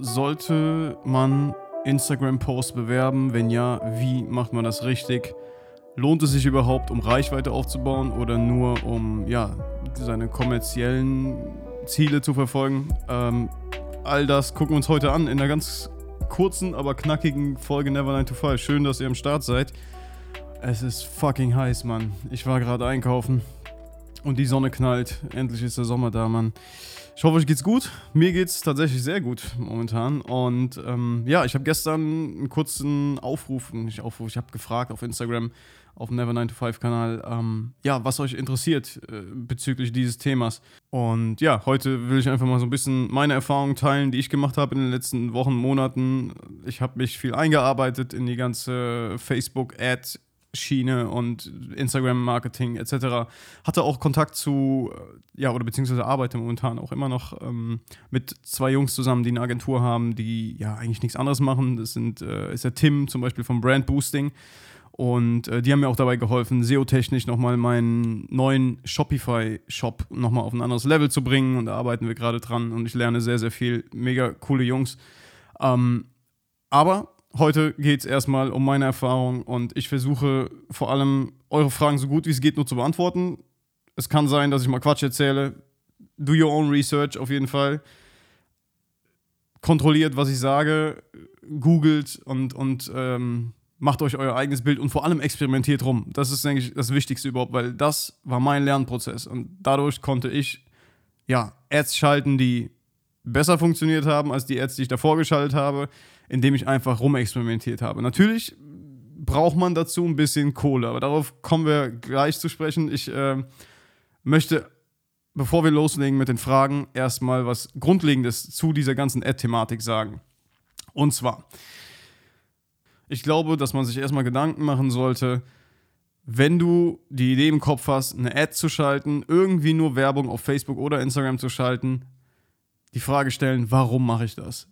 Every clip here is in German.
sollte man Instagram-Posts bewerben? Wenn ja, wie macht man das richtig? Lohnt es sich überhaupt, um Reichweite aufzubauen oder nur um ja, seine kommerziellen Ziele zu verfolgen? Ähm, all das gucken wir uns heute an in einer ganz kurzen, aber knackigen Folge Never 9 to 5. Schön, dass ihr am Start seid. Es ist fucking heiß, Mann. Ich war gerade einkaufen und die Sonne knallt. Endlich ist der Sommer da, Mann. Ich hoffe, euch geht's gut. Mir geht's tatsächlich sehr gut momentan. Und ähm, ja, ich habe gestern einen kurzen Aufruf, nicht Aufruf, ich habe gefragt auf Instagram, auf dem Never 9 to 5 Kanal, ähm, ja, was euch interessiert äh, bezüglich dieses Themas. Und ja, heute will ich einfach mal so ein bisschen meine Erfahrungen teilen, die ich gemacht habe in den letzten Wochen, Monaten. Ich habe mich viel eingearbeitet in die ganze Facebook-Ad- Schiene und Instagram-Marketing etc. Hatte auch Kontakt zu, äh, ja, oder beziehungsweise arbeite momentan auch immer noch ähm, mit zwei Jungs zusammen, die eine Agentur haben, die ja eigentlich nichts anderes machen. Das sind, äh, ist der Tim zum Beispiel vom Brand Boosting. Und äh, die haben mir auch dabei geholfen, SEO-technisch nochmal meinen neuen Shopify-Shop nochmal auf ein anderes Level zu bringen. Und da arbeiten wir gerade dran und ich lerne sehr, sehr viel. Mega coole Jungs. Ähm, aber Heute geht es erstmal um meine Erfahrung und ich versuche vor allem eure Fragen so gut wie es geht nur zu beantworten. Es kann sein, dass ich mal Quatsch erzähle. Do your own research auf jeden Fall. Kontrolliert, was ich sage, googelt und, und ähm, macht euch euer eigenes Bild und vor allem experimentiert rum. Das ist, denke ich, das Wichtigste überhaupt, weil das war mein Lernprozess und dadurch konnte ich ja Ads schalten, die besser funktioniert haben als die Ads, die ich davor geschaltet habe indem ich einfach rumexperimentiert habe. Natürlich braucht man dazu ein bisschen Kohle, aber darauf kommen wir gleich zu sprechen. Ich äh, möchte, bevor wir loslegen mit den Fragen, erstmal was Grundlegendes zu dieser ganzen Ad-Thematik sagen. Und zwar, ich glaube, dass man sich erstmal Gedanken machen sollte, wenn du die Idee im Kopf hast, eine Ad zu schalten, irgendwie nur Werbung auf Facebook oder Instagram zu schalten, die Frage stellen, warum mache ich das?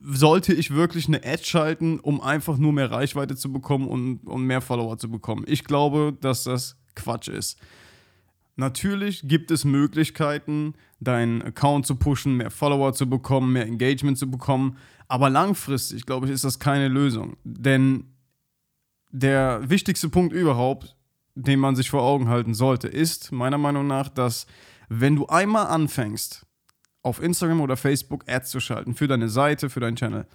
Sollte ich wirklich eine Ad schalten, um einfach nur mehr Reichweite zu bekommen und, und mehr Follower zu bekommen? Ich glaube, dass das Quatsch ist. Natürlich gibt es Möglichkeiten, deinen Account zu pushen, mehr Follower zu bekommen, mehr Engagement zu bekommen, aber langfristig, glaube ich, ist das keine Lösung. Denn der wichtigste Punkt überhaupt, den man sich vor Augen halten sollte, ist meiner Meinung nach, dass wenn du einmal anfängst, auf Instagram oder Facebook Ads zu schalten für deine Seite, für deinen Channel,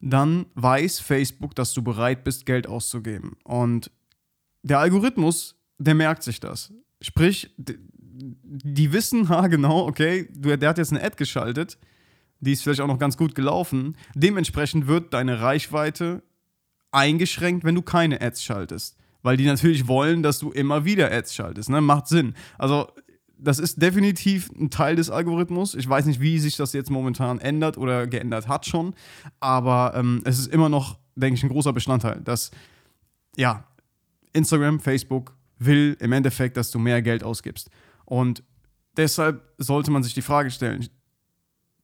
dann weiß Facebook, dass du bereit bist, Geld auszugeben. Und der Algorithmus, der merkt sich das. Sprich, die wissen ha genau, okay, der hat jetzt eine Ad geschaltet, die ist vielleicht auch noch ganz gut gelaufen. Dementsprechend wird deine Reichweite eingeschränkt, wenn du keine Ads schaltest. Weil die natürlich wollen, dass du immer wieder Ads schaltest. Ne? Macht Sinn. Also das ist definitiv ein Teil des Algorithmus. Ich weiß nicht, wie sich das jetzt momentan ändert oder geändert hat schon, aber ähm, es ist immer noch, denke ich, ein großer Bestandteil, dass ja, Instagram, Facebook will im Endeffekt, dass du mehr Geld ausgibst. Und deshalb sollte man sich die Frage stellen,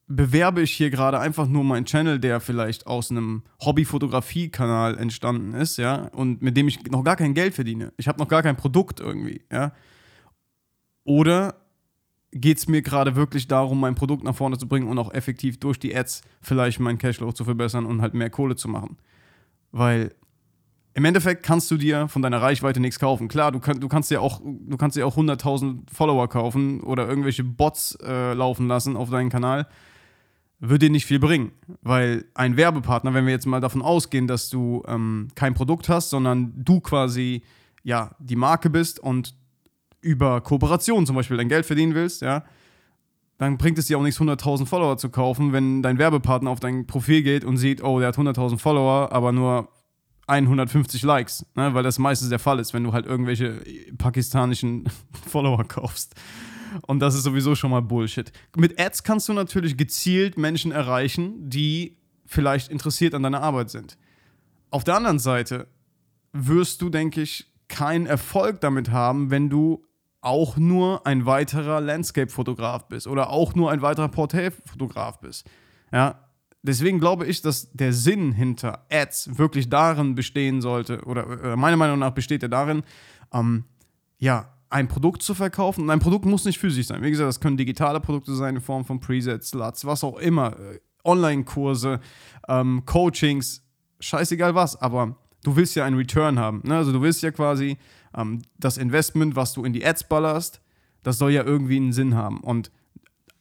bewerbe ich hier gerade einfach nur meinen Channel, der vielleicht aus einem Hobby-Fotografie-Kanal entstanden ist, ja, und mit dem ich noch gar kein Geld verdiene. Ich habe noch gar kein Produkt irgendwie, ja. Oder geht es mir gerade wirklich darum, mein Produkt nach vorne zu bringen und auch effektiv durch die Ads vielleicht meinen Cashflow zu verbessern und halt mehr Kohle zu machen? Weil im Endeffekt kannst du dir von deiner Reichweite nichts kaufen. Klar, du, kann, du kannst dir auch, du kannst dir auch 100.000 Follower kaufen oder irgendwelche Bots äh, laufen lassen auf deinen Kanal. Würde dir nicht viel bringen, weil ein Werbepartner, wenn wir jetzt mal davon ausgehen, dass du ähm, kein Produkt hast, sondern du quasi ja die Marke bist und über Kooperation zum Beispiel dein Geld verdienen willst, ja, dann bringt es dir auch nichts, 100.000 Follower zu kaufen, wenn dein Werbepartner auf dein Profil geht und sieht, oh, der hat 100.000 Follower, aber nur 150 Likes, ne? weil das meistens der Fall ist, wenn du halt irgendwelche pakistanischen Follower kaufst. Und das ist sowieso schon mal Bullshit. Mit Ads kannst du natürlich gezielt Menschen erreichen, die vielleicht interessiert an deiner Arbeit sind. Auf der anderen Seite wirst du, denke ich, keinen Erfolg damit haben, wenn du auch nur ein weiterer Landscape-Fotograf bist oder auch nur ein weiterer Porträtfotograf bist. Ja, deswegen glaube ich, dass der Sinn hinter Ads wirklich darin bestehen sollte, oder äh, meiner Meinung nach besteht er darin, ähm, ja, ein Produkt zu verkaufen. Und ein Produkt muss nicht physisch sein. Wie gesagt, das können digitale Produkte sein in Form von Presets, LUTs, was auch immer. Online-Kurse, ähm, Coachings, scheißegal was, aber du willst ja einen Return haben. Ne? Also du willst ja quasi ähm, das Investment, was du in die Ads ballerst, das soll ja irgendwie einen Sinn haben. Und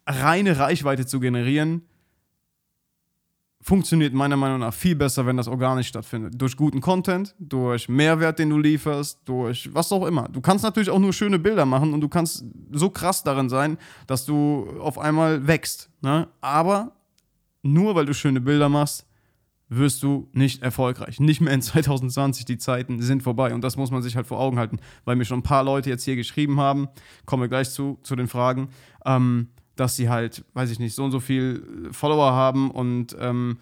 reine Reichweite zu generieren, funktioniert meiner Meinung nach viel besser, wenn das organisch stattfindet. Durch guten Content, durch Mehrwert, den du lieferst, durch was auch immer. Du kannst natürlich auch nur schöne Bilder machen und du kannst so krass darin sein, dass du auf einmal wächst. Ne? Aber nur weil du schöne Bilder machst, wirst du nicht erfolgreich. Nicht mehr in 2020, die Zeiten sind vorbei. Und das muss man sich halt vor Augen halten, weil mir schon ein paar Leute jetzt hier geschrieben haben, kommen wir gleich zu, zu den Fragen, ähm, dass sie halt, weiß ich nicht, so und so viel Follower haben und ähm,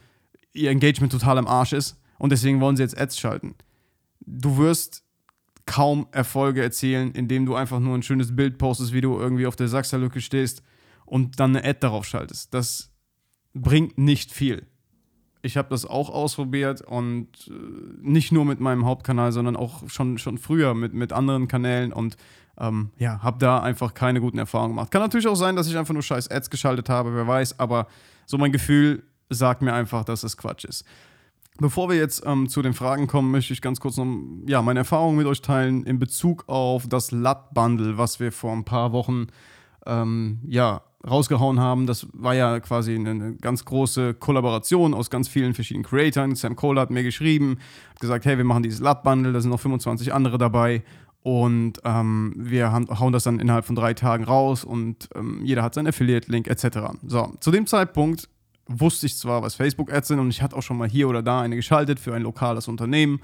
ihr Engagement total am Arsch ist und deswegen wollen sie jetzt Ads schalten. Du wirst kaum Erfolge erzielen, indem du einfach nur ein schönes Bild postest, wie du irgendwie auf der Sachserlücke stehst und dann eine Ad darauf schaltest. Das bringt nicht viel. Ich habe das auch ausprobiert und äh, nicht nur mit meinem Hauptkanal, sondern auch schon, schon früher mit, mit anderen Kanälen und ähm, ja, habe da einfach keine guten Erfahrungen gemacht. Kann natürlich auch sein, dass ich einfach nur scheiß Ads geschaltet habe, wer weiß, aber so mein Gefühl sagt mir einfach, dass es Quatsch ist. Bevor wir jetzt ähm, zu den Fragen kommen, möchte ich ganz kurz noch ja, meine Erfahrungen mit euch teilen in Bezug auf das LUT-Bundle, was wir vor ein paar Wochen ähm, ja, rausgehauen haben. Das war ja quasi eine ganz große Kollaboration aus ganz vielen verschiedenen Creatoren. Sam Cole hat mir geschrieben, hat gesagt, hey, wir machen dieses LUT-Bundle, da sind noch 25 andere dabei und ähm, wir hauen das dann innerhalb von drei Tagen raus und ähm, jeder hat seinen Affiliate-Link etc. So, zu dem Zeitpunkt wusste ich zwar, was Facebook-Ads sind und ich hatte auch schon mal hier oder da eine geschaltet für ein lokales Unternehmen,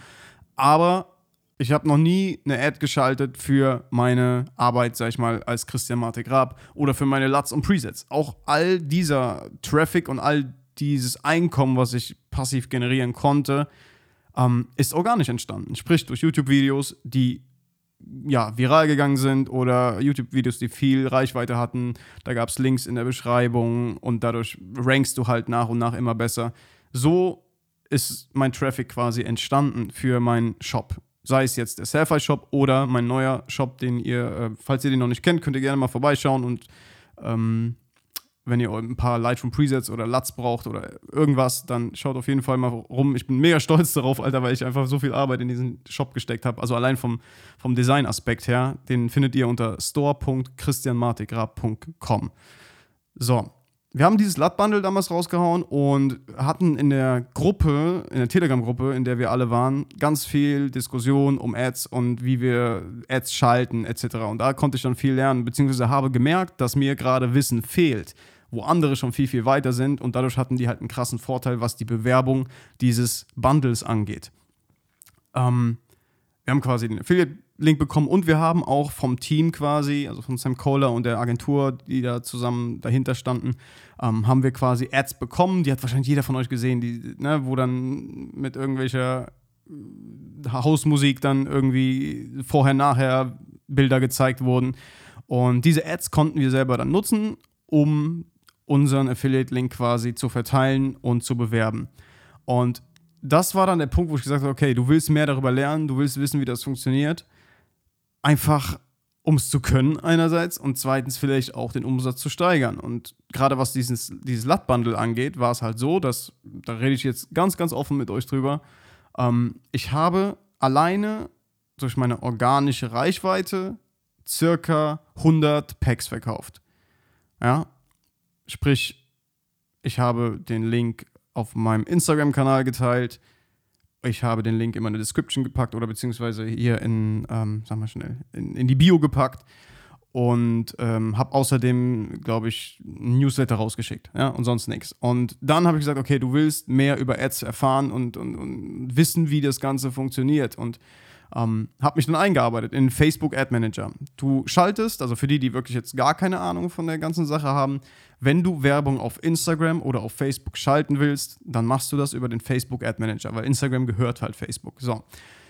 aber ich habe noch nie eine Ad geschaltet für meine Arbeit, sag ich mal, als Christian Marte Grab oder für meine LUTs und Presets. Auch all dieser Traffic und all dieses Einkommen, was ich passiv generieren konnte, ähm, ist organisch entstanden. Sprich durch YouTube-Videos, die ja, viral gegangen sind oder YouTube-Videos, die viel Reichweite hatten. Da gab es Links in der Beschreibung und dadurch rankst du halt nach und nach immer besser. So ist mein Traffic quasi entstanden für meinen Shop. Sei es jetzt der Selfie Shop oder mein neuer Shop, den ihr, äh, falls ihr den noch nicht kennt, könnt ihr gerne mal vorbeischauen und ähm, wenn ihr ein paar Lightroom Presets oder LUTs braucht oder irgendwas, dann schaut auf jeden Fall mal rum. Ich bin mega stolz darauf, Alter, weil ich einfach so viel Arbeit in diesen Shop gesteckt habe. Also allein vom, vom Design-Aspekt her, den findet ihr unter store.christianmartigrab.com. So, wir haben dieses LUT-Bundle damals rausgehauen und hatten in der Gruppe, in der Telegram-Gruppe, in der wir alle waren, ganz viel Diskussion um Ads und wie wir Ads schalten etc. Und da konnte ich dann viel lernen, beziehungsweise habe gemerkt, dass mir gerade Wissen fehlt wo andere schon viel, viel weiter sind und dadurch hatten die halt einen krassen Vorteil, was die Bewerbung dieses Bundles angeht. Ähm, wir haben quasi den Affiliate-Link bekommen und wir haben auch vom Team quasi, also von Sam Kohler und der Agentur, die da zusammen dahinter standen, ähm, haben wir quasi Ads bekommen. Die hat wahrscheinlich jeder von euch gesehen, die, ne, wo dann mit irgendwelcher Hausmusik dann irgendwie vorher, nachher Bilder gezeigt wurden. Und diese Ads konnten wir selber dann nutzen, um unseren Affiliate-Link quasi zu verteilen und zu bewerben. Und das war dann der Punkt, wo ich gesagt habe, okay, du willst mehr darüber lernen, du willst wissen, wie das funktioniert. Einfach, um es zu können einerseits und zweitens vielleicht auch den Umsatz zu steigern. Und gerade was dieses, dieses LUT-Bundle angeht, war es halt so, dass, da rede ich jetzt ganz, ganz offen mit euch drüber, ähm, ich habe alleine durch meine organische Reichweite circa 100 Packs verkauft. Ja, Sprich, ich habe den Link auf meinem Instagram-Kanal geteilt. Ich habe den Link in meine Description gepackt oder beziehungsweise hier in, ähm, sag mal schnell, in, in die Bio gepackt und ähm, habe außerdem, glaube ich, ein Newsletter rausgeschickt ja, und sonst nichts. Und dann habe ich gesagt, okay, du willst mehr über Ads erfahren und, und, und wissen, wie das Ganze funktioniert. Und ähm, habe mich dann eingearbeitet in Facebook Ad Manager. Du schaltest, also für die, die wirklich jetzt gar keine Ahnung von der ganzen Sache haben, wenn du Werbung auf Instagram oder auf Facebook schalten willst, dann machst du das über den Facebook Ad Manager, weil Instagram gehört halt Facebook. So.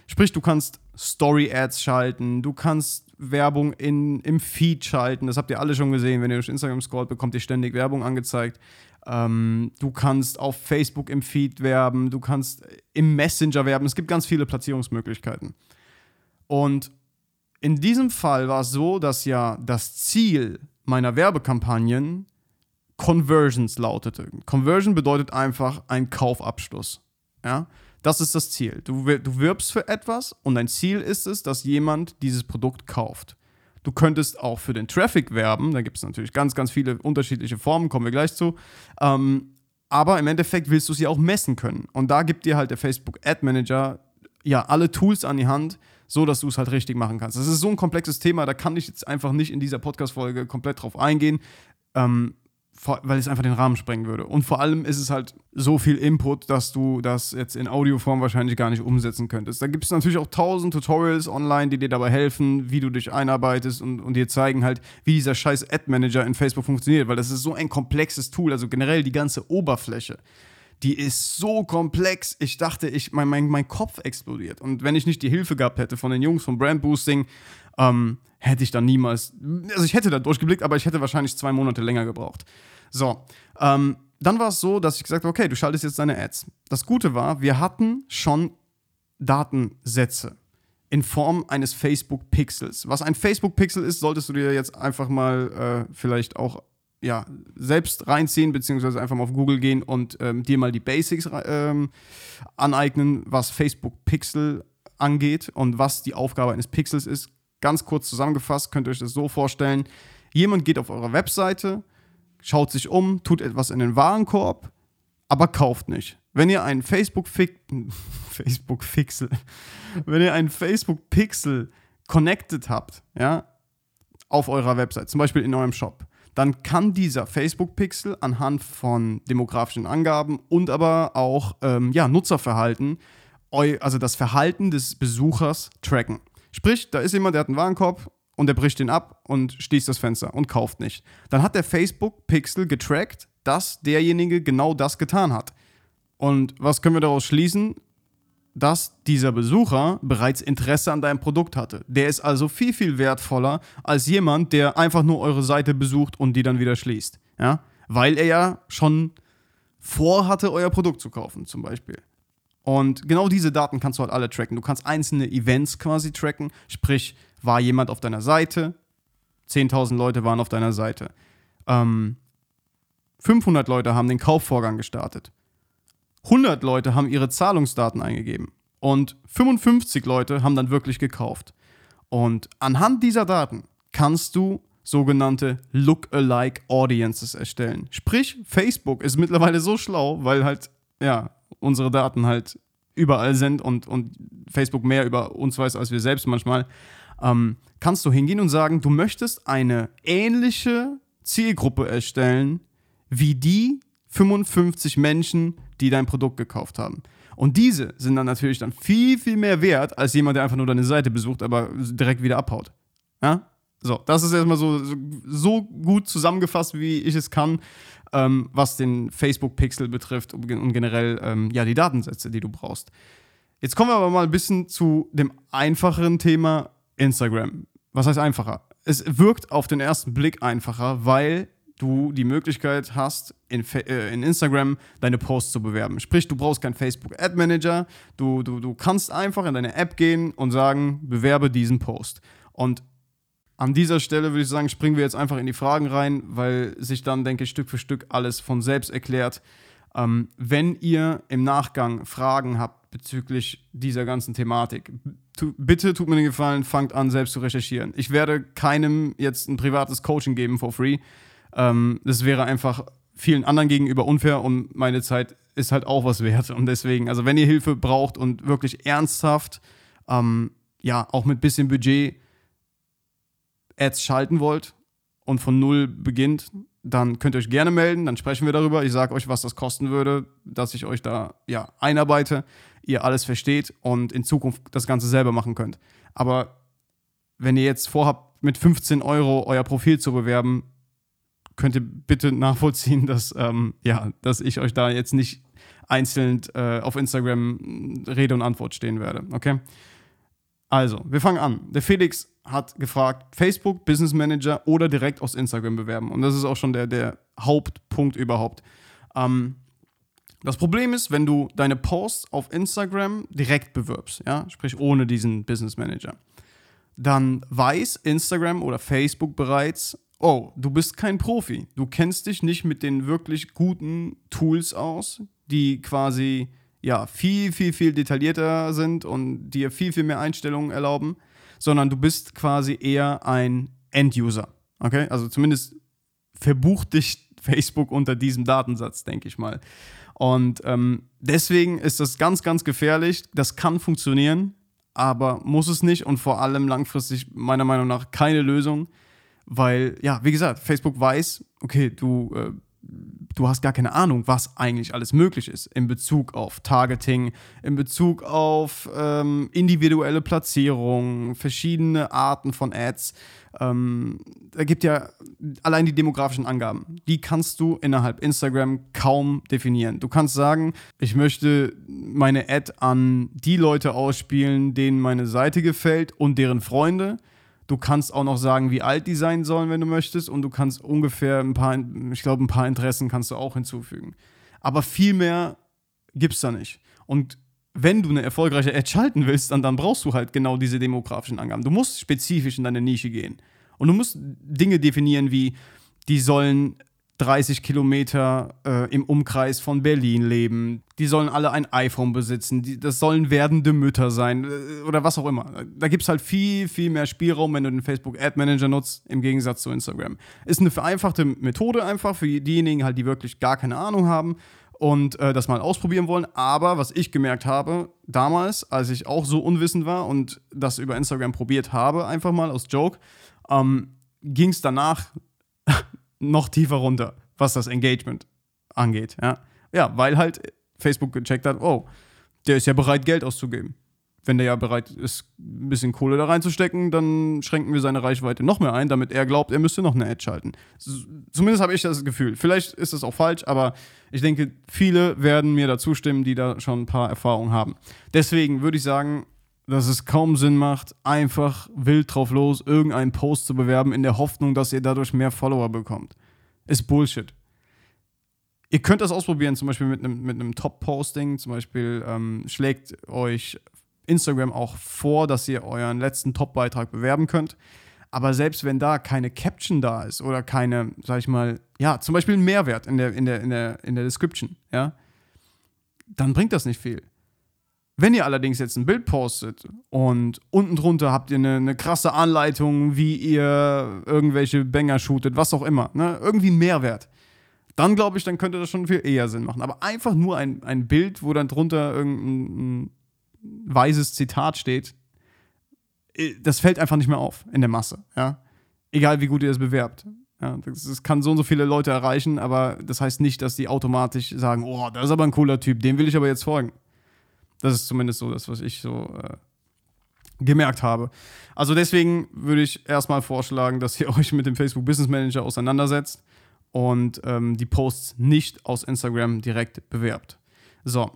Sprich, du kannst Story-Ads schalten, du kannst Werbung in, im Feed schalten. Das habt ihr alle schon gesehen. Wenn ihr durch Instagram scrollt, bekommt ihr ständig Werbung angezeigt. Ähm, du kannst auf Facebook im Feed werben, du kannst im Messenger werben. Es gibt ganz viele Platzierungsmöglichkeiten. Und in diesem Fall war es so, dass ja das Ziel meiner Werbekampagnen Conversions lautete. Conversion bedeutet einfach ein Kaufabschluss. Ja? Das ist das Ziel. Du, du wirbst für etwas und dein Ziel ist es, dass jemand dieses Produkt kauft. Du könntest auch für den Traffic werben. Da gibt es natürlich ganz, ganz viele unterschiedliche Formen, kommen wir gleich zu. Ähm, aber im Endeffekt willst du sie auch messen können. Und da gibt dir halt der Facebook Ad Manager ja alle Tools an die Hand, so dass du es halt richtig machen kannst. Das ist so ein komplexes Thema, da kann ich jetzt einfach nicht in dieser Podcast-Folge komplett drauf eingehen. Ähm, weil es einfach den Rahmen sprengen würde. Und vor allem ist es halt so viel Input, dass du das jetzt in Audioform wahrscheinlich gar nicht umsetzen könntest. Da gibt es natürlich auch tausend Tutorials online, die dir dabei helfen, wie du dich einarbeitest und, und dir zeigen halt, wie dieser scheiß Ad-Manager in Facebook funktioniert, weil das ist so ein komplexes Tool, also generell die ganze Oberfläche. Die ist so komplex. Ich dachte, ich, mein, mein, mein Kopf explodiert. Und wenn ich nicht die Hilfe gehabt hätte von den Jungs von Brand Boosting, ähm, hätte ich dann niemals, also ich hätte da durchgeblickt, aber ich hätte wahrscheinlich zwei Monate länger gebraucht. So, ähm, dann war es so, dass ich gesagt habe, okay, du schaltest jetzt deine Ads. Das Gute war, wir hatten schon Datensätze in Form eines Facebook-Pixels. Was ein Facebook-Pixel ist, solltest du dir jetzt einfach mal äh, vielleicht auch ja, selbst reinziehen, beziehungsweise einfach mal auf Google gehen und ähm, dir mal die Basics ähm, aneignen, was Facebook-Pixel angeht und was die Aufgabe eines Pixels ist. Ganz kurz zusammengefasst könnt ihr euch das so vorstellen. Jemand geht auf eure Webseite, schaut sich um, tut etwas in den Warenkorb, aber kauft nicht. Wenn ihr einen Facebook Facebook Pixel, wenn ihr einen Facebook Pixel connected habt, ja, auf eurer Website, zum Beispiel in eurem Shop, dann kann dieser Facebook Pixel anhand von demografischen Angaben und aber auch ähm, ja, Nutzerverhalten, also das Verhalten des Besuchers tracken. Sprich, da ist jemand, der hat einen Warenkorb und er bricht den ab und schließt das Fenster und kauft nicht. Dann hat der Facebook-Pixel getrackt, dass derjenige genau das getan hat. Und was können wir daraus schließen? Dass dieser Besucher bereits Interesse an deinem Produkt hatte. Der ist also viel, viel wertvoller als jemand, der einfach nur eure Seite besucht und die dann wieder schließt. Ja? Weil er ja schon vorhatte, euer Produkt zu kaufen, zum Beispiel. Und genau diese Daten kannst du halt alle tracken. Du kannst einzelne Events quasi tracken, sprich, war jemand auf deiner Seite, 10.000 Leute waren auf deiner Seite. Ähm, 500 Leute haben den Kaufvorgang gestartet. 100 Leute haben ihre Zahlungsdaten eingegeben. Und 55 Leute haben dann wirklich gekauft. Und anhand dieser Daten kannst du sogenannte Look-alike Audiences erstellen. Sprich, Facebook ist mittlerweile so schlau, weil halt, ja, unsere Daten halt überall sind und, und Facebook mehr über uns weiß als wir selbst manchmal, ähm, kannst du hingehen und sagen, du möchtest eine ähnliche Zielgruppe erstellen wie die 55 Menschen, die dein Produkt gekauft haben. Und diese sind dann natürlich dann viel, viel mehr wert als jemand, der einfach nur deine Seite besucht, aber direkt wieder abhaut. Ja? So, das ist erstmal so, so gut zusammengefasst, wie ich es kann ähm, was den Facebook-Pixel betrifft und generell ähm, ja, die Datensätze, die du brauchst. Jetzt kommen wir aber mal ein bisschen zu dem einfacheren Thema Instagram. Was heißt einfacher? Es wirkt auf den ersten Blick einfacher, weil du die Möglichkeit hast, in, äh, in, Instagram deine Posts zu bewerben. Sprich, du brauchst keinen Facebook Ad Manager, du, du, du kannst einfach in deine App gehen und sagen, bewerbe diesen Post. Und an dieser Stelle würde ich sagen, springen wir jetzt einfach in die Fragen rein, weil sich dann, denke ich, Stück für Stück alles von selbst erklärt. Ähm, wenn ihr im Nachgang Fragen habt bezüglich dieser ganzen Thematik, tu, bitte tut mir den Gefallen, fangt an, selbst zu recherchieren. Ich werde keinem jetzt ein privates Coaching geben for free. Ähm, das wäre einfach vielen anderen gegenüber unfair und meine Zeit ist halt auch was wert. Und deswegen, also wenn ihr Hilfe braucht und wirklich ernsthaft, ähm, ja, auch mit bisschen Budget, Ads schalten wollt und von null beginnt, dann könnt ihr euch gerne melden, dann sprechen wir darüber. Ich sage euch, was das kosten würde, dass ich euch da ja, einarbeite, ihr alles versteht und in Zukunft das Ganze selber machen könnt. Aber wenn ihr jetzt vorhabt, mit 15 Euro euer Profil zu bewerben, könnt ihr bitte nachvollziehen, dass, ähm, ja, dass ich euch da jetzt nicht einzeln äh, auf Instagram Rede und Antwort stehen werde. Okay? Also, wir fangen an. Der Felix hat gefragt, Facebook, Business Manager oder direkt aus Instagram bewerben. Und das ist auch schon der, der Hauptpunkt überhaupt. Ähm, das Problem ist, wenn du deine Posts auf Instagram direkt bewirbst, ja, sprich ohne diesen Business Manager, dann weiß Instagram oder Facebook bereits, oh, du bist kein Profi. Du kennst dich nicht mit den wirklich guten Tools aus, die quasi ja viel, viel, viel detaillierter sind und dir viel, viel mehr Einstellungen erlauben, sondern du bist quasi eher ein End-User. Okay? Also zumindest verbucht dich Facebook unter diesem Datensatz, denke ich mal. Und ähm, deswegen ist das ganz, ganz gefährlich. Das kann funktionieren, aber muss es nicht und vor allem langfristig meiner Meinung nach keine Lösung, weil, ja, wie gesagt, Facebook weiß, okay, du äh, du hast gar keine Ahnung, was eigentlich alles möglich ist in Bezug auf Targeting, in Bezug auf ähm, individuelle Platzierung, verschiedene Arten von Ads. Ähm, da gibt ja allein die demografischen Angaben. Die kannst du innerhalb Instagram kaum definieren. Du kannst sagen, ich möchte meine Ad an die Leute ausspielen, denen meine Seite gefällt und deren Freunde. Du kannst auch noch sagen, wie alt die sein sollen, wenn du möchtest. Und du kannst ungefähr ein paar, ich glaube, ein paar Interessen kannst du auch hinzufügen. Aber viel mehr gibt es da nicht. Und wenn du eine erfolgreiche Ad schalten willst, dann, dann brauchst du halt genau diese demografischen Angaben. Du musst spezifisch in deine Nische gehen. Und du musst Dinge definieren wie, die sollen 30 Kilometer äh, im Umkreis von Berlin leben. Die sollen alle ein iPhone besitzen. Die, das sollen werdende Mütter sein äh, oder was auch immer. Da gibt es halt viel, viel mehr Spielraum, wenn du den Facebook Ad Manager nutzt, im Gegensatz zu Instagram. Ist eine vereinfachte Methode einfach für diejenigen halt, die wirklich gar keine Ahnung haben und äh, das mal ausprobieren wollen. Aber was ich gemerkt habe, damals, als ich auch so unwissend war und das über Instagram probiert habe, einfach mal aus Joke, ähm, ging es danach noch tiefer runter, was das Engagement angeht. Ja, ja weil halt Facebook gecheckt hat, oh, der ist ja bereit, Geld auszugeben. Wenn der ja bereit ist, ein bisschen Kohle da reinzustecken, dann schränken wir seine Reichweite noch mehr ein, damit er glaubt, er müsste noch eine Ad schalten. Zumindest habe ich das Gefühl. Vielleicht ist das auch falsch, aber ich denke, viele werden mir dazu stimmen, die da schon ein paar Erfahrungen haben. Deswegen würde ich sagen, dass es kaum Sinn macht, einfach wild drauf los, irgendeinen Post zu bewerben, in der Hoffnung, dass ihr dadurch mehr Follower bekommt. Ist Bullshit. Ihr könnt das ausprobieren, zum Beispiel mit einem, mit einem Top-Posting. Zum Beispiel ähm, schlägt euch Instagram auch vor, dass ihr euren letzten Top-Beitrag bewerben könnt. Aber selbst wenn da keine Caption da ist oder keine, sag ich mal, ja, zum Beispiel ein Mehrwert in der, in der, in der, in der Description, ja, dann bringt das nicht viel. Wenn ihr allerdings jetzt ein Bild postet und unten drunter habt ihr eine, eine krasse Anleitung, wie ihr irgendwelche Banger shootet, was auch immer, ne? irgendwie ein Mehrwert, dann glaube ich, dann könnte das schon viel eher Sinn machen. Aber einfach nur ein, ein Bild, wo dann drunter irgendein weises Zitat steht, äh, das fällt einfach nicht mehr auf in der Masse. Ja? Egal wie gut ihr es bewerbt. Ja, das, das, kann so und so viele Leute erreichen, aber das heißt nicht, dass die automatisch sagen, oh, das ist aber ein cooler Typ, dem will ich aber jetzt folgen. Das ist zumindest so das, was ich so äh, gemerkt habe. Also deswegen würde ich erstmal vorschlagen, dass ihr euch mit dem Facebook Business Manager auseinandersetzt und ähm, die Posts nicht aus Instagram direkt bewerbt. So.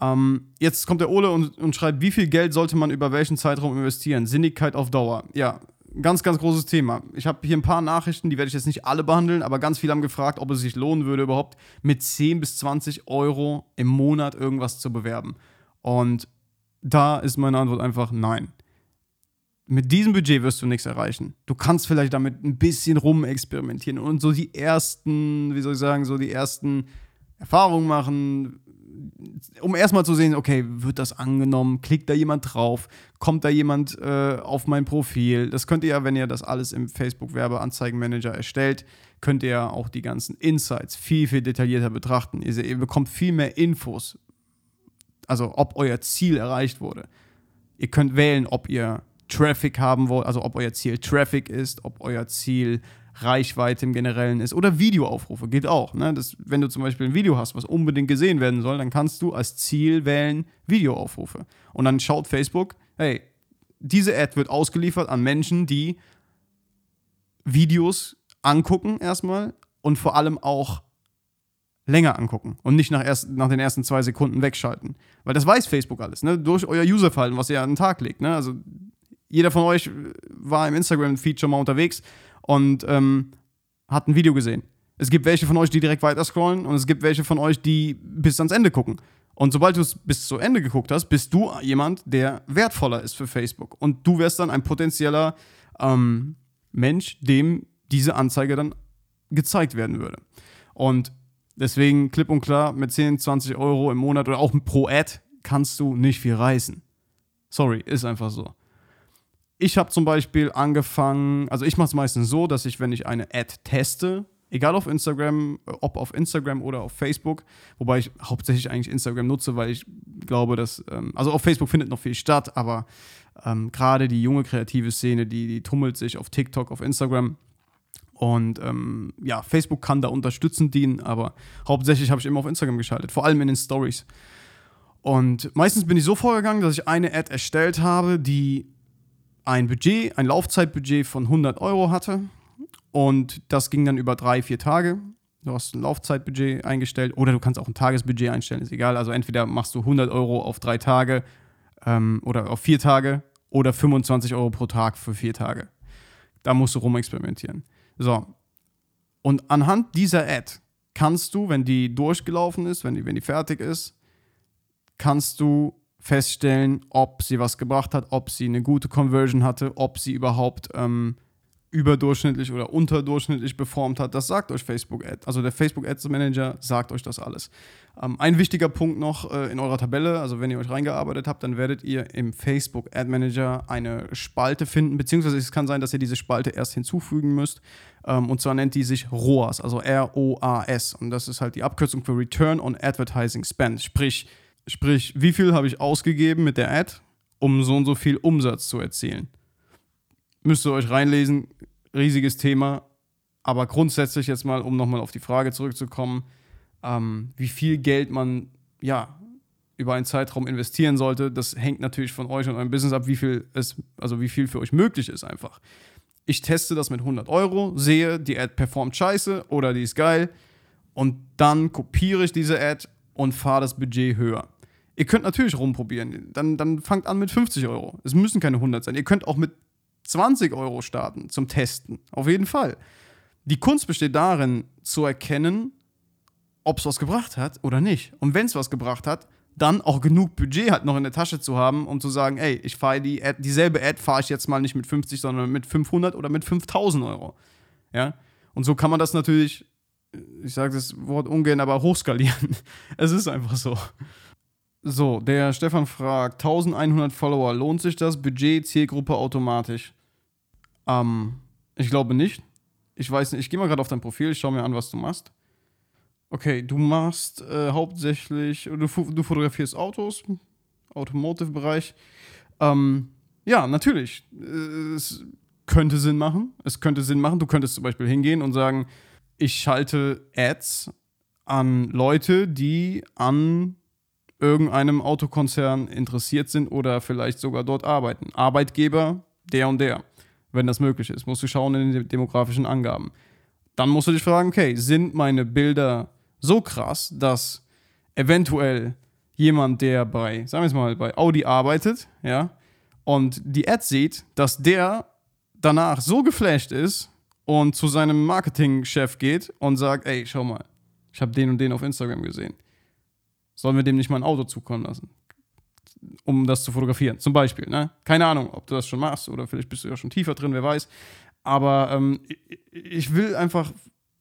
Ähm, jetzt kommt der Ole und, und schreibt, wie viel Geld sollte man über welchen Zeitraum investieren? Sinnigkeit auf Dauer. Ja, ganz, ganz großes Thema. Ich habe hier ein paar Nachrichten, die werde ich jetzt nicht alle behandeln, aber ganz viele haben gefragt, ob es sich lohnen würde, überhaupt mit 10 bis 20 Euro im Monat irgendwas zu bewerben. Und da ist meine Antwort einfach nein. Mit diesem Budget wirst du nichts erreichen. Du kannst vielleicht damit ein bisschen rumexperimentieren und so die ersten, wie soll ich sagen, so die ersten Erfahrungen machen, um erstmal zu sehen, okay, wird das angenommen? Klickt da jemand drauf? Kommt da jemand äh, auf mein Profil? Das könnt ihr ja, wenn ihr das alles im Facebook-Werbeanzeigenmanager erstellt, könnt ihr auch die ganzen Insights viel, viel detaillierter betrachten. Ihr, ihr bekommt viel mehr Infos, also ob euer Ziel erreicht wurde. Ihr könnt wählen, ob ihr Traffic haben wollt, also ob euer Ziel Traffic ist, ob euer Ziel Reichweite im Generellen ist oder Videoaufrufe, geht auch. Ne? Das, wenn du zum Beispiel ein Video hast, was unbedingt gesehen werden soll, dann kannst du als Ziel wählen Videoaufrufe. Und dann schaut Facebook, hey, diese Ad wird ausgeliefert an Menschen, die Videos angucken erstmal und vor allem auch länger angucken und nicht nach, erst, nach den ersten zwei Sekunden wegschalten. Weil das weiß Facebook alles, ne? Durch euer Userverhalten, was ihr an den Tag legt. Ne? Also jeder von euch war im Instagram-Feed schon mal unterwegs und ähm, hat ein Video gesehen. Es gibt welche von euch, die direkt weiter scrollen und es gibt welche von euch, die bis ans Ende gucken. Und sobald du es bis zu Ende geguckt hast, bist du jemand, der wertvoller ist für Facebook. Und du wärst dann ein potenzieller ähm, Mensch, dem diese Anzeige dann gezeigt werden würde. Und deswegen klipp und klar, mit 10, 20 Euro im Monat oder auch pro Ad kannst du nicht viel reißen. Sorry, ist einfach so. Ich habe zum Beispiel angefangen, also ich mache es meistens so, dass ich, wenn ich eine Ad teste, egal auf Instagram, ob auf Instagram oder auf Facebook, wobei ich hauptsächlich eigentlich Instagram nutze, weil ich glaube, dass, ähm, also auf Facebook findet noch viel statt, aber ähm, gerade die junge kreative Szene, die, die tummelt sich auf TikTok, auf Instagram. Und ähm, ja, Facebook kann da unterstützend dienen, aber hauptsächlich habe ich immer auf Instagram geschaltet, vor allem in den Stories. Und meistens bin ich so vorgegangen, dass ich eine Ad erstellt habe, die ein Budget, ein Laufzeitbudget von 100 Euro hatte. Und das ging dann über drei, vier Tage. Du hast ein Laufzeitbudget eingestellt oder du kannst auch ein Tagesbudget einstellen, ist egal. Also entweder machst du 100 Euro auf drei Tage ähm, oder auf vier Tage oder 25 Euro pro Tag für vier Tage. Da musst du rumexperimentieren. So. Und anhand dieser Ad kannst du, wenn die durchgelaufen ist, wenn die, wenn die fertig ist, kannst du feststellen, ob sie was gebracht hat, ob sie eine gute Conversion hatte, ob sie überhaupt ähm, überdurchschnittlich oder unterdurchschnittlich performt hat. Das sagt euch Facebook Ad. Also der Facebook Ads Manager sagt euch das alles. Ähm, ein wichtiger Punkt noch äh, in eurer Tabelle, also wenn ihr euch reingearbeitet habt, dann werdet ihr im Facebook Ad Manager eine Spalte finden, beziehungsweise es kann sein, dass ihr diese Spalte erst hinzufügen müsst. Ähm, und zwar nennt die sich ROAS, also R-O-A-S. Und das ist halt die Abkürzung für Return on Advertising Spend. Sprich, sprich wie viel habe ich ausgegeben mit der Ad, um so und so viel Umsatz zu erzielen müsst ihr euch reinlesen. Riesiges Thema. Aber grundsätzlich jetzt mal, um nochmal auf die Frage zurückzukommen, ähm, wie viel Geld man ja über einen Zeitraum investieren sollte, das hängt natürlich von euch und eurem Business ab, wie viel es, also wie viel für euch möglich ist einfach. Ich teste das mit 100 Euro, sehe, die Ad performt scheiße oder die ist geil und dann kopiere ich diese Ad und fahre das Budget höher. Ihr könnt natürlich rumprobieren, dann, dann fangt an mit 50 Euro. Es müssen keine 100 sein. Ihr könnt auch mit 20 Euro starten zum Testen. Auf jeden Fall. Die Kunst besteht darin, zu erkennen, ob es was gebracht hat oder nicht. Und wenn es was gebracht hat, dann auch genug Budget halt noch in der Tasche zu haben, um zu sagen, ey, ich fahre die Ad, dieselbe Ad fahre ich jetzt mal nicht mit 50, sondern mit 500 oder mit 5000 Euro. Ja? Und so kann man das natürlich, ich sage das Wort ungern, aber hochskalieren. es ist einfach so. So, der Stefan fragt: 1100 Follower, lohnt sich das? Budget, Zielgruppe automatisch? Ähm, ich glaube nicht. Ich weiß nicht, ich gehe mal gerade auf dein Profil, ich schaue mir an, was du machst. Okay, du machst äh, hauptsächlich, du, du, fotografierst Autos, Automotive-Bereich. Ähm, ja, natürlich. Es könnte Sinn machen. Es könnte Sinn machen. Du könntest zum Beispiel hingehen und sagen, ich schalte Ads an Leute, die an irgendeinem Autokonzern interessiert sind oder vielleicht sogar dort arbeiten. Arbeitgeber, der und der, wenn das möglich ist. Musst du schauen in den demografischen Angaben. Dann musst du dich fragen, okay, sind meine Bilder so krass, dass eventuell jemand, der bei, sagen wir es mal, bei Audi arbeitet, ja, und die Ad sieht, dass der danach so geflasht ist und zu seinem Marketingchef geht und sagt, ey, schau mal, ich habe den und den auf Instagram gesehen. Sollen wir dem nicht mal ein Auto zukommen lassen? Um das zu fotografieren, zum Beispiel. Ne? Keine Ahnung, ob du das schon machst oder vielleicht bist du ja schon tiefer drin, wer weiß. Aber ähm, ich will einfach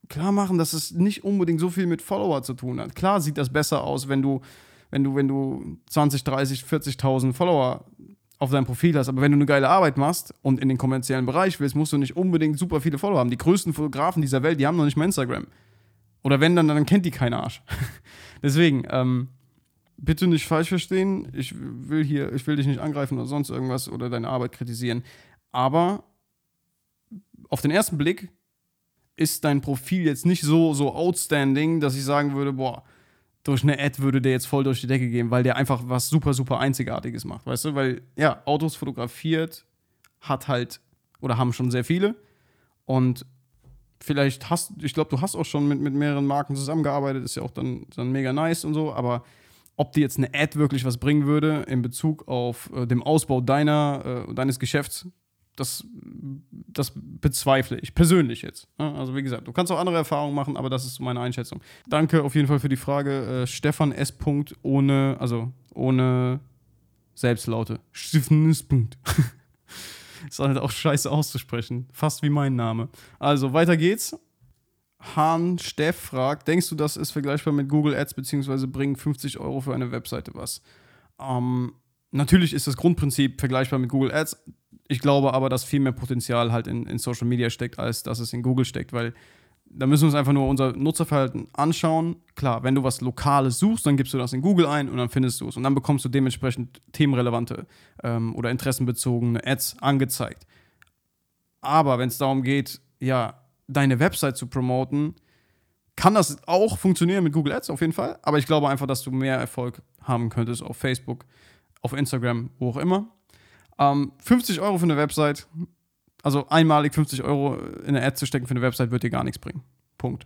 klar machen, dass es nicht unbedingt so viel mit Follower zu tun hat. Klar sieht das besser aus, wenn du, wenn du, wenn du 20, 30, 40.000 Follower auf deinem Profil hast, aber wenn du eine geile Arbeit machst und in den kommerziellen Bereich willst, musst du nicht unbedingt super viele Follower haben. Die größten Fotografen dieser Welt, die haben noch nicht mal Instagram. Oder wenn, dann, dann kennt die keinen Arsch. Deswegen, ähm, bitte nicht falsch verstehen. Ich will hier, ich will dich nicht angreifen oder sonst irgendwas oder deine Arbeit kritisieren. Aber auf den ersten Blick ist dein Profil jetzt nicht so, so outstanding, dass ich sagen würde, boah, durch eine Ad würde der jetzt voll durch die Decke gehen, weil der einfach was super, super Einzigartiges macht, weißt du? Weil, ja, Autos fotografiert hat halt, oder haben schon sehr viele. Und vielleicht hast, ich glaube, du hast auch schon mit, mit mehreren Marken zusammengearbeitet, ist ja auch dann, dann mega nice und so, aber ob dir jetzt eine Ad wirklich was bringen würde in Bezug auf äh, den Ausbau deiner, äh, deines Geschäfts, das, das bezweifle ich persönlich jetzt. Ne? Also wie gesagt, du kannst auch andere Erfahrungen machen, aber das ist meine Einschätzung. Danke auf jeden Fall für die Frage. Äh, Stefan S. ohne, also ohne Selbstlaute. Stefan S. ist halt auch scheiße auszusprechen. Fast wie mein Name. Also, weiter geht's. Hahn Steff fragt: Denkst du, das ist vergleichbar mit Google Ads, beziehungsweise bringen 50 Euro für eine Webseite was? Ähm, natürlich ist das Grundprinzip vergleichbar mit Google Ads. Ich glaube aber, dass viel mehr Potenzial halt in, in Social Media steckt, als dass es in Google steckt, weil da müssen wir uns einfach nur unser Nutzerverhalten anschauen. Klar, wenn du was Lokales suchst, dann gibst du das in Google ein und dann findest du es. Und dann bekommst du dementsprechend themenrelevante ähm, oder interessenbezogene Ads angezeigt. Aber wenn es darum geht, ja, deine Website zu promoten, kann das auch funktionieren mit Google Ads auf jeden Fall. Aber ich glaube einfach, dass du mehr Erfolg haben könntest auf Facebook, auf Instagram, wo auch immer. Ähm, 50 Euro für eine Website also einmalig 50 Euro in eine Ad zu stecken für eine Website wird dir gar nichts bringen. Punkt.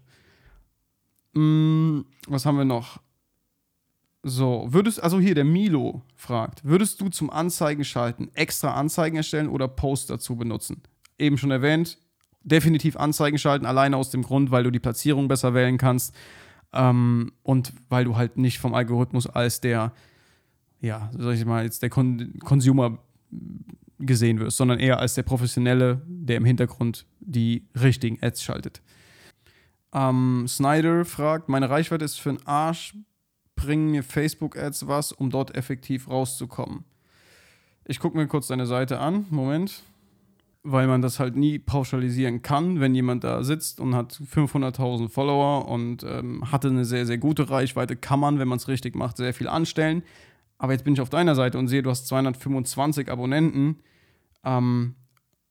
Hm, was haben wir noch? So, würdest, also hier der Milo fragt, würdest du zum Anzeigen schalten extra Anzeigen erstellen oder Post dazu benutzen? Eben schon erwähnt, definitiv Anzeigen schalten, alleine aus dem Grund, weil du die Platzierung besser wählen kannst ähm, und weil du halt nicht vom Algorithmus als der, ja, sag ich mal, jetzt der Con Consumer gesehen wirst, sondern eher als der Professionelle, der im Hintergrund die richtigen Ads schaltet. Ähm, Snyder fragt, meine Reichweite ist für den Arsch, bringen mir Facebook-Ads was, um dort effektiv rauszukommen? Ich gucke mir kurz deine Seite an, Moment, weil man das halt nie pauschalisieren kann, wenn jemand da sitzt und hat 500.000 Follower und ähm, hatte eine sehr, sehr gute Reichweite, kann man, wenn man es richtig macht, sehr viel anstellen. Aber jetzt bin ich auf deiner Seite und sehe, du hast 225 Abonnenten ähm,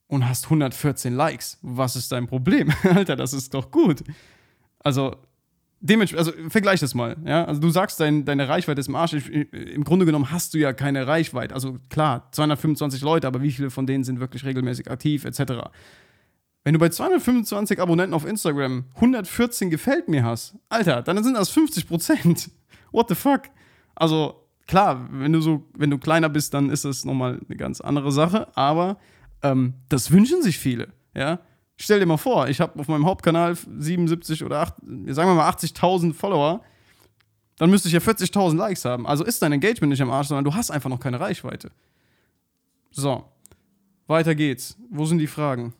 und hast 114 Likes. Was ist dein Problem? Alter, das ist doch gut. Also, dementsprechend, also vergleich das mal. Ja? Also, du sagst, dein, deine Reichweite ist im Arsch. Ich, Im Grunde genommen hast du ja keine Reichweite. Also, klar, 225 Leute, aber wie viele von denen sind wirklich regelmäßig aktiv, etc. Wenn du bei 225 Abonnenten auf Instagram 114 gefällt mir hast, Alter, dann sind das 50 Prozent. What the fuck? Also, klar, wenn du so, wenn du kleiner bist, dann ist das nochmal eine ganz andere Sache, aber ähm, das wünschen sich viele, ja. Stell dir mal vor, ich habe auf meinem Hauptkanal 77 oder 8, sagen wir mal 80.000 Follower, dann müsste ich ja 40.000 Likes haben. Also ist dein Engagement nicht am Arsch, sondern du hast einfach noch keine Reichweite. So, weiter geht's. Wo sind die Fragen?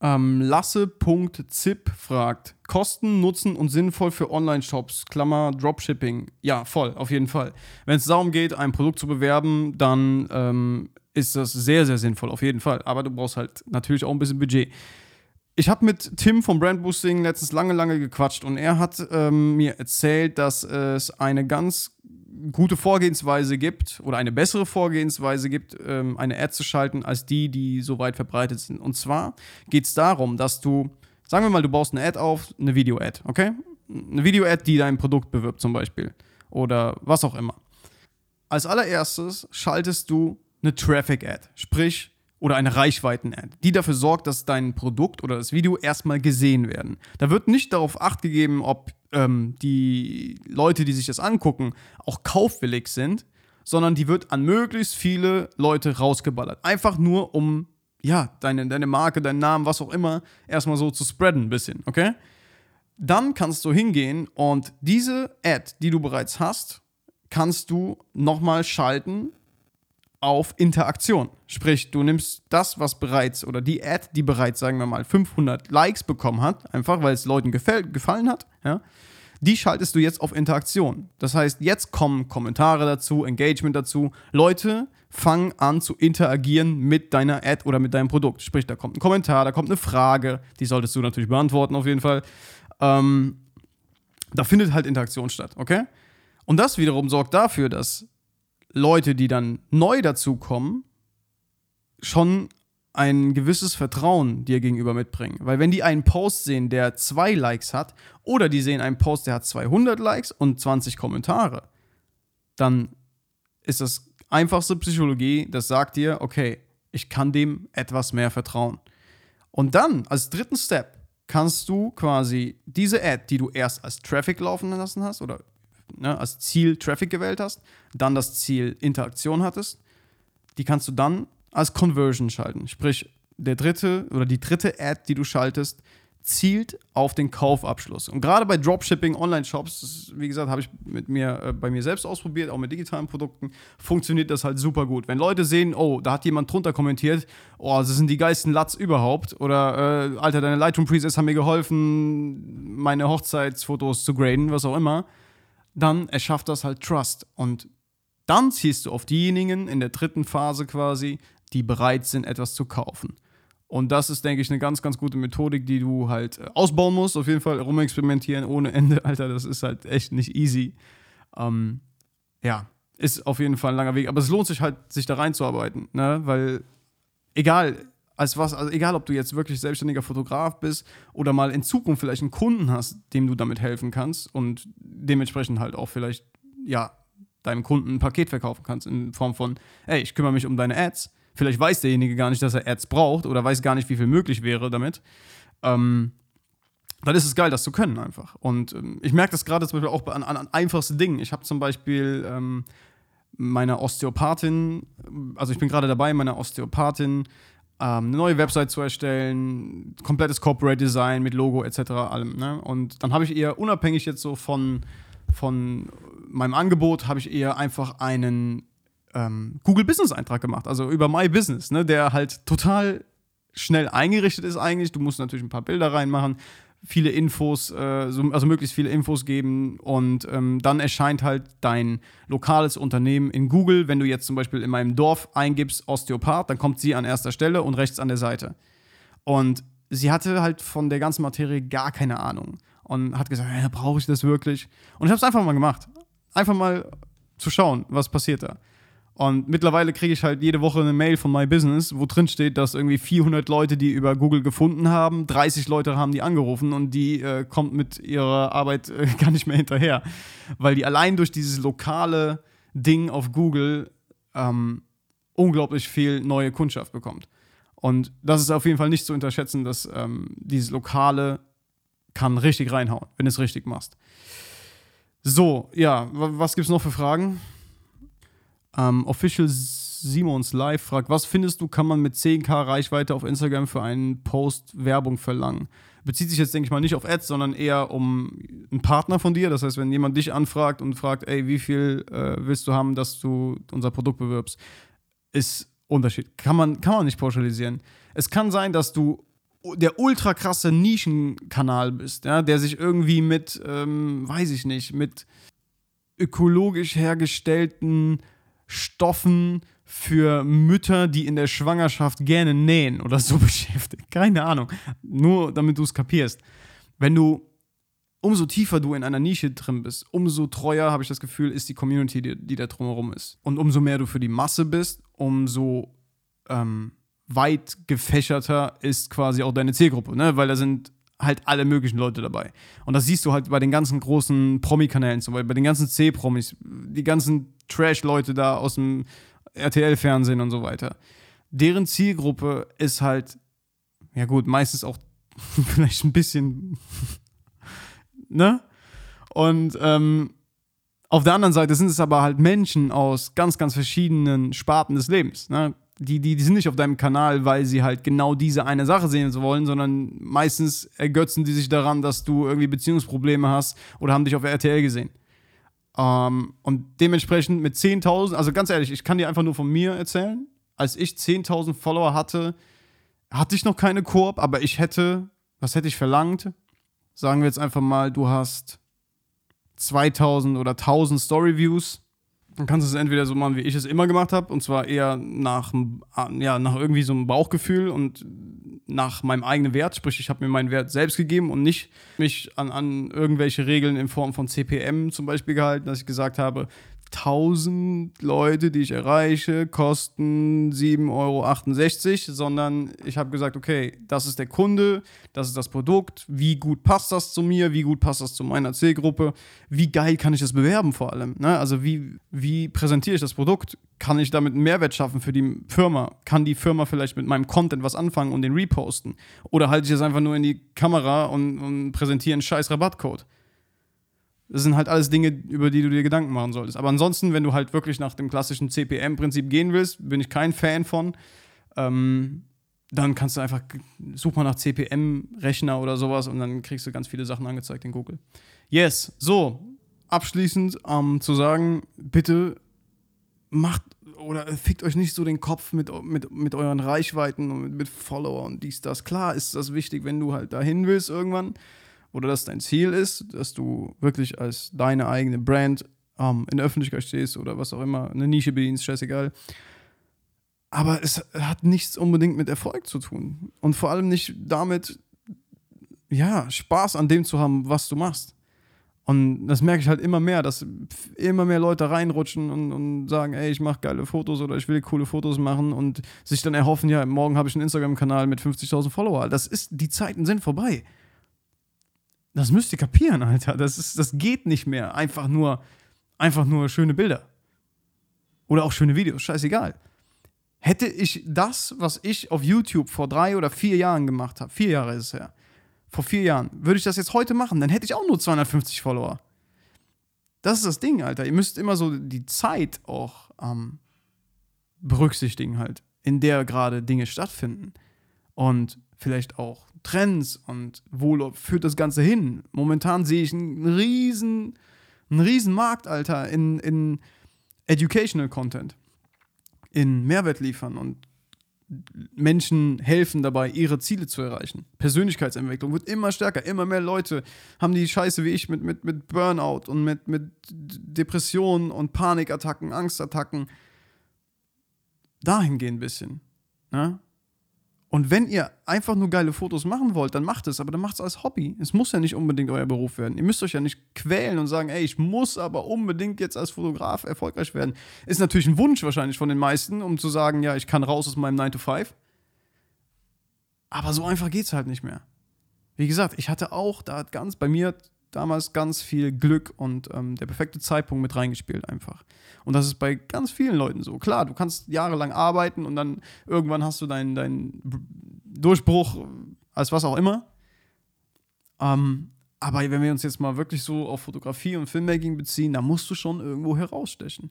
Ähm, Lasse.zip fragt: Kosten, Nutzen und sinnvoll für Online-Shops, Klammer Dropshipping. Ja, voll, auf jeden Fall. Wenn es darum geht, ein Produkt zu bewerben, dann ähm, ist das sehr, sehr sinnvoll, auf jeden Fall. Aber du brauchst halt natürlich auch ein bisschen Budget. Ich habe mit Tim vom Brand Boosting letztens lange, lange gequatscht und er hat ähm, mir erzählt, dass es eine ganz gute Vorgehensweise gibt oder eine bessere Vorgehensweise gibt, ähm, eine Ad zu schalten, als die, die so weit verbreitet sind. Und zwar geht es darum, dass du, sagen wir mal, du baust eine Ad auf, eine Video-Ad, okay? Eine Video-Ad, die dein Produkt bewirbt zum Beispiel oder was auch immer. Als allererstes schaltest du eine Traffic-Ad, sprich oder eine Reichweiten-Ad, die dafür sorgt, dass dein Produkt oder das Video erstmal gesehen werden. Da wird nicht darauf acht gegeben, ob ähm, die Leute, die sich das angucken, auch kaufwillig sind, sondern die wird an möglichst viele Leute rausgeballert. Einfach nur, um ja, deine, deine Marke, deinen Namen, was auch immer, erstmal so zu spreaden ein bisschen, okay? Dann kannst du hingehen und diese Ad, die du bereits hast, kannst du nochmal schalten auf Interaktion. Sprich, du nimmst das, was bereits, oder die Ad, die bereits, sagen wir mal, 500 Likes bekommen hat, einfach weil es Leuten gefällt, gefallen hat, ja, die schaltest du jetzt auf Interaktion. Das heißt, jetzt kommen Kommentare dazu, Engagement dazu. Leute fangen an zu interagieren mit deiner Ad oder mit deinem Produkt. Sprich, da kommt ein Kommentar, da kommt eine Frage, die solltest du natürlich beantworten auf jeden Fall. Ähm, da findet halt Interaktion statt, okay? Und das wiederum sorgt dafür, dass Leute, die dann neu dazukommen, schon ein gewisses Vertrauen dir gegenüber mitbringen. Weil wenn die einen Post sehen, der zwei Likes hat, oder die sehen einen Post, der hat 200 Likes und 20 Kommentare, dann ist das einfachste Psychologie, das sagt dir, okay, ich kann dem etwas mehr vertrauen. Und dann, als dritten Step, kannst du quasi diese Ad, die du erst als Traffic laufen lassen hast oder ne, als Ziel Traffic gewählt hast, dann das Ziel Interaktion hattest, die kannst du dann als Conversion schalten. Sprich, der dritte oder die dritte Ad, die du schaltest, zielt auf den Kaufabschluss. Und gerade bei Dropshipping, Online-Shops, wie gesagt, habe ich mit mir, äh, bei mir selbst ausprobiert, auch mit digitalen Produkten, funktioniert das halt super gut. Wenn Leute sehen, oh, da hat jemand drunter kommentiert, oh, das sind die geilsten Latz überhaupt, oder äh, Alter, deine Lightroom-Presets haben mir geholfen, meine Hochzeitsfotos zu graden, was auch immer, dann erschafft das halt Trust. Und dann ziehst du auf diejenigen in der dritten Phase quasi, die bereit sind, etwas zu kaufen. Und das ist, denke ich, eine ganz, ganz gute Methodik, die du halt äh, ausbauen musst. Auf jeden Fall rumexperimentieren ohne Ende, Alter. Das ist halt echt nicht easy. Ähm, ja, ist auf jeden Fall ein langer Weg. Aber es lohnt sich halt, sich da reinzuarbeiten, ne? Weil egal, als was, also egal, ob du jetzt wirklich selbstständiger Fotograf bist oder mal in Zukunft vielleicht einen Kunden hast, dem du damit helfen kannst und dementsprechend halt auch vielleicht, ja, deinem Kunden ein Paket verkaufen kannst in Form von, ey, ich kümmere mich um deine Ads Vielleicht weiß derjenige gar nicht, dass er Ads braucht oder weiß gar nicht, wie viel möglich wäre damit. Ähm, dann ist es geil, das zu können einfach. Und ähm, ich merke das gerade zum Beispiel auch an, an, an einfachsten Dingen. Ich habe zum Beispiel ähm, meiner Osteopathin, also ich bin gerade dabei, meiner Osteopathin ähm, eine neue Website zu erstellen, komplettes Corporate Design mit Logo etc. allem. Ne? Und dann habe ich eher unabhängig jetzt so von, von meinem Angebot, habe ich eher einfach einen ähm, Google Business Eintrag gemacht, also über My Business, ne, der halt total schnell eingerichtet ist eigentlich. Du musst natürlich ein paar Bilder reinmachen, viele Infos, äh, so, also möglichst viele Infos geben und ähm, dann erscheint halt dein lokales Unternehmen in Google. Wenn du jetzt zum Beispiel in meinem Dorf eingibst Osteopath, dann kommt sie an erster Stelle und rechts an der Seite. Und sie hatte halt von der ganzen Materie gar keine Ahnung und hat gesagt, brauche ich das wirklich? Und ich habe es einfach mal gemacht. Einfach mal zu schauen, was passiert da. Und mittlerweile kriege ich halt jede Woche eine Mail von My Business, wo drin steht, dass irgendwie 400 Leute die über Google gefunden haben, 30 Leute haben die angerufen und die äh, kommt mit ihrer Arbeit äh, gar nicht mehr hinterher, weil die allein durch dieses lokale Ding auf Google ähm, unglaublich viel neue Kundschaft bekommt. Und das ist auf jeden Fall nicht zu unterschätzen, dass ähm, dieses Lokale kann richtig reinhauen, wenn du es richtig machst. So, ja, was gibt es noch für Fragen? Ähm, Official Simons Live fragt, was findest du, kann man mit 10k Reichweite auf Instagram für einen Post Werbung verlangen? Bezieht sich jetzt, denke ich mal, nicht auf Ads, sondern eher um einen Partner von dir. Das heißt, wenn jemand dich anfragt und fragt, ey, wie viel äh, willst du haben, dass du unser Produkt bewirbst, ist Unterschied. Kann man, kann man nicht pauschalisieren. Es kann sein, dass du der ultra krasse Nischenkanal bist, ja, der sich irgendwie mit, ähm, weiß ich nicht, mit ökologisch hergestellten Stoffen für Mütter, die in der Schwangerschaft gerne nähen oder so beschäftigt. Keine Ahnung. Nur damit du es kapierst. Wenn du, umso tiefer du in einer Nische drin bist, umso treuer, habe ich das Gefühl, ist die Community, die, die da drumherum ist. Und umso mehr du für die Masse bist, umso ähm, weit gefächerter ist quasi auch deine Zielgruppe, ne? Weil da sind halt alle möglichen Leute dabei. Und das siehst du halt bei den ganzen großen Promi-Kanälen, zum Beispiel bei den ganzen C-Promis, die ganzen Trash-Leute da aus dem RTL-Fernsehen und so weiter. Deren Zielgruppe ist halt, ja gut, meistens auch vielleicht ein bisschen, ne? Und ähm, auf der anderen Seite sind es aber halt Menschen aus ganz, ganz verschiedenen Sparten des Lebens. Ne? Die, die, die sind nicht auf deinem Kanal, weil sie halt genau diese eine Sache sehen wollen, sondern meistens ergötzen die sich daran, dass du irgendwie Beziehungsprobleme hast oder haben dich auf RTL gesehen. Ähm, und dementsprechend mit 10.000, also ganz ehrlich, ich kann dir einfach nur von mir erzählen. Als ich 10.000 Follower hatte, hatte ich noch keine Koop, aber ich hätte, was hätte ich verlangt? Sagen wir jetzt einfach mal, du hast 2000 oder 1000 Story-Views dann kannst du es entweder so machen, wie ich es immer gemacht habe, und zwar eher nach, ja, nach irgendwie so einem Bauchgefühl und nach meinem eigenen Wert. Sprich, ich habe mir meinen Wert selbst gegeben und nicht mich an, an irgendwelche Regeln in Form von CPM zum Beispiel gehalten, dass ich gesagt habe, 1000 Leute, die ich erreiche, kosten 7,68 Euro, sondern ich habe gesagt, okay, das ist der Kunde, das ist das Produkt, wie gut passt das zu mir, wie gut passt das zu meiner Zielgruppe, wie geil kann ich das bewerben vor allem. Ne? Also wie, wie präsentiere ich das Produkt? Kann ich damit einen Mehrwert schaffen für die Firma? Kann die Firma vielleicht mit meinem Content was anfangen und den reposten? Oder halte ich es einfach nur in die Kamera und, und präsentiere einen scheiß Rabattcode? Das sind halt alles Dinge, über die du dir Gedanken machen solltest. Aber ansonsten, wenn du halt wirklich nach dem klassischen CPM-Prinzip gehen willst, bin ich kein Fan von. Ähm, dann kannst du einfach, such mal nach CPM-Rechner oder sowas und dann kriegst du ganz viele Sachen angezeigt in Google. Yes, so, abschließend ähm, zu sagen, bitte macht oder fickt euch nicht so den Kopf mit, mit, mit euren Reichweiten und mit, mit Follower und dies, das. Klar ist das wichtig, wenn du halt dahin willst irgendwann oder das dein Ziel ist, dass du wirklich als deine eigene Brand ähm, in der Öffentlichkeit stehst oder was auch immer, eine Nische bedienst, scheißegal. Aber es hat nichts unbedingt mit Erfolg zu tun. Und vor allem nicht damit, ja, Spaß an dem zu haben, was du machst. Und das merke ich halt immer mehr, dass immer mehr Leute reinrutschen und, und sagen, ey, ich mache geile Fotos oder ich will coole Fotos machen und sich dann erhoffen, ja, morgen habe ich einen Instagram-Kanal mit 50.000 Follower. Das ist, die Zeiten sind vorbei. Das müsst ihr kapieren, Alter. Das, ist, das geht nicht mehr. Einfach nur, einfach nur schöne Bilder. Oder auch schöne Videos, scheißegal. Hätte ich das, was ich auf YouTube vor drei oder vier Jahren gemacht habe, vier Jahre ist es her, vor vier Jahren, würde ich das jetzt heute machen, dann hätte ich auch nur 250 Follower. Das ist das Ding, Alter. Ihr müsst immer so die Zeit auch ähm, berücksichtigen, halt, in der gerade Dinge stattfinden. Und vielleicht auch Trends und wo führt das Ganze hin. Momentan sehe ich einen riesen, einen riesen Markt, Alter, in, in Educational Content in Mehrwert liefern und Menschen helfen dabei, ihre Ziele zu erreichen. Persönlichkeitsentwicklung wird immer stärker. Immer mehr Leute haben die Scheiße wie ich mit, mit, mit Burnout und mit, mit Depressionen und Panikattacken, Angstattacken. Dahin gehen ein bisschen. Ne? Und wenn ihr einfach nur geile Fotos machen wollt, dann macht es, aber dann macht es als Hobby. Es muss ja nicht unbedingt euer Beruf werden. Ihr müsst euch ja nicht quälen und sagen, ey, ich muss aber unbedingt jetzt als Fotograf erfolgreich werden. Ist natürlich ein Wunsch wahrscheinlich von den meisten, um zu sagen, ja, ich kann raus aus meinem 9 to 5. Aber so einfach geht es halt nicht mehr. Wie gesagt, ich hatte auch da ganz bei mir damals ganz viel Glück und ähm, der perfekte Zeitpunkt mit reingespielt einfach. Und das ist bei ganz vielen Leuten so. Klar, du kannst jahrelang arbeiten und dann irgendwann hast du deinen dein Durchbruch als was auch immer. Ähm, aber wenn wir uns jetzt mal wirklich so auf Fotografie und Filmmaking beziehen, da musst du schon irgendwo herausstechen.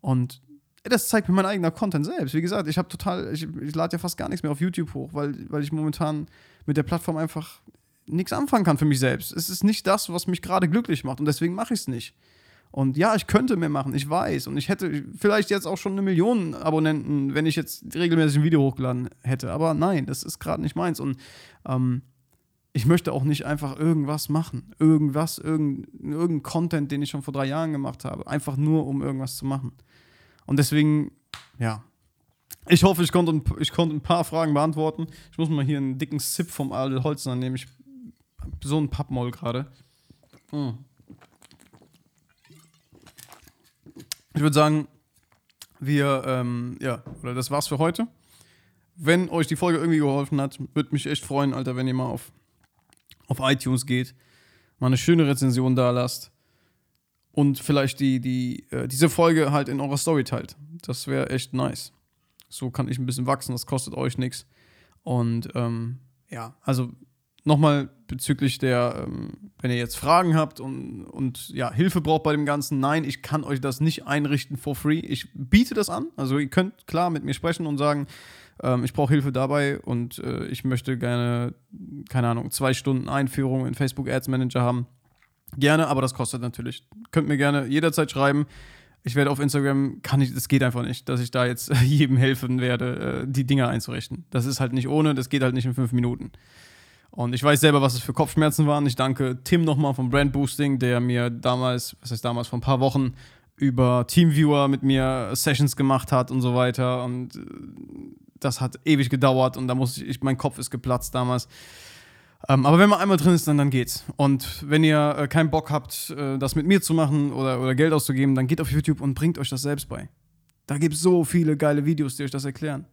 Und das zeigt mir mein eigener Content selbst. Wie gesagt, ich habe total, ich, ich lade ja fast gar nichts mehr auf YouTube hoch, weil, weil ich momentan mit der Plattform einfach nichts anfangen kann für mich selbst. Es ist nicht das, was mich gerade glücklich macht und deswegen mache ich es nicht. Und ja, ich könnte mehr machen, ich weiß. Und ich hätte vielleicht jetzt auch schon eine Million Abonnenten, wenn ich jetzt regelmäßig ein Video hochgeladen hätte. Aber nein, das ist gerade nicht meins. Und ähm, ich möchte auch nicht einfach irgendwas machen. Irgendwas, irgendein, irgendein Content, den ich schon vor drei Jahren gemacht habe. Einfach nur, um irgendwas zu machen. Und deswegen, ja. Ich hoffe, ich konnte, ich konnte ein paar Fragen beantworten. Ich muss mal hier einen dicken Sip vom Adel Holzner nehmen. Ich so ein Pappmoll gerade. Mm. Ich würde sagen, wir, ähm, ja, oder das war's für heute. Wenn euch die Folge irgendwie geholfen hat, würde mich echt freuen, Alter, wenn ihr mal auf, auf iTunes geht, mal eine schöne Rezension da lasst und vielleicht die, die, äh, diese Folge halt in eurer Story teilt. Das wäre echt nice. So kann ich ein bisschen wachsen, das kostet euch nichts. Und ähm, ja, also nochmal bezüglich der, ähm, wenn ihr jetzt Fragen habt und, und ja, Hilfe braucht bei dem Ganzen, nein, ich kann euch das nicht einrichten for free. Ich biete das an. Also ihr könnt klar mit mir sprechen und sagen, ähm, ich brauche Hilfe dabei und äh, ich möchte gerne, keine Ahnung, zwei Stunden Einführung in Facebook Ads Manager haben. Gerne, aber das kostet natürlich. Könnt mir gerne jederzeit schreiben. Ich werde auf Instagram, kann ich, das geht einfach nicht, dass ich da jetzt jedem helfen werde, äh, die Dinge einzurichten. Das ist halt nicht ohne, das geht halt nicht in fünf Minuten. Und ich weiß selber, was es für Kopfschmerzen waren. Ich danke Tim nochmal vom Brand Boosting, der mir damals, was heißt damals, vor ein paar Wochen über Teamviewer mit mir Sessions gemacht hat und so weiter. Und äh, das hat ewig gedauert und da musste ich, mein Kopf ist geplatzt damals. Ähm, aber wenn man einmal drin ist, dann, dann geht's. Und wenn ihr äh, keinen Bock habt, äh, das mit mir zu machen oder, oder Geld auszugeben, dann geht auf YouTube und bringt euch das selbst bei. Da gibt es so viele geile Videos, die euch das erklären.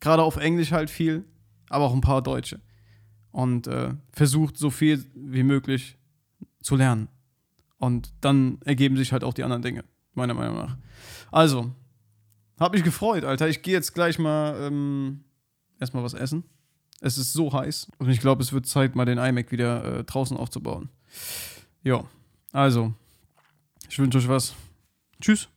Gerade auf Englisch halt viel, aber auch ein paar Deutsche und äh, versucht so viel wie möglich zu lernen. Und dann ergeben sich halt auch die anderen Dinge, meiner Meinung nach. Also, hab mich gefreut, Alter. Ich gehe jetzt gleich mal ähm, erstmal was essen. Es ist so heiß und ich glaube, es wird Zeit, mal den iMac wieder äh, draußen aufzubauen. Ja, also, ich wünsche euch was. Tschüss.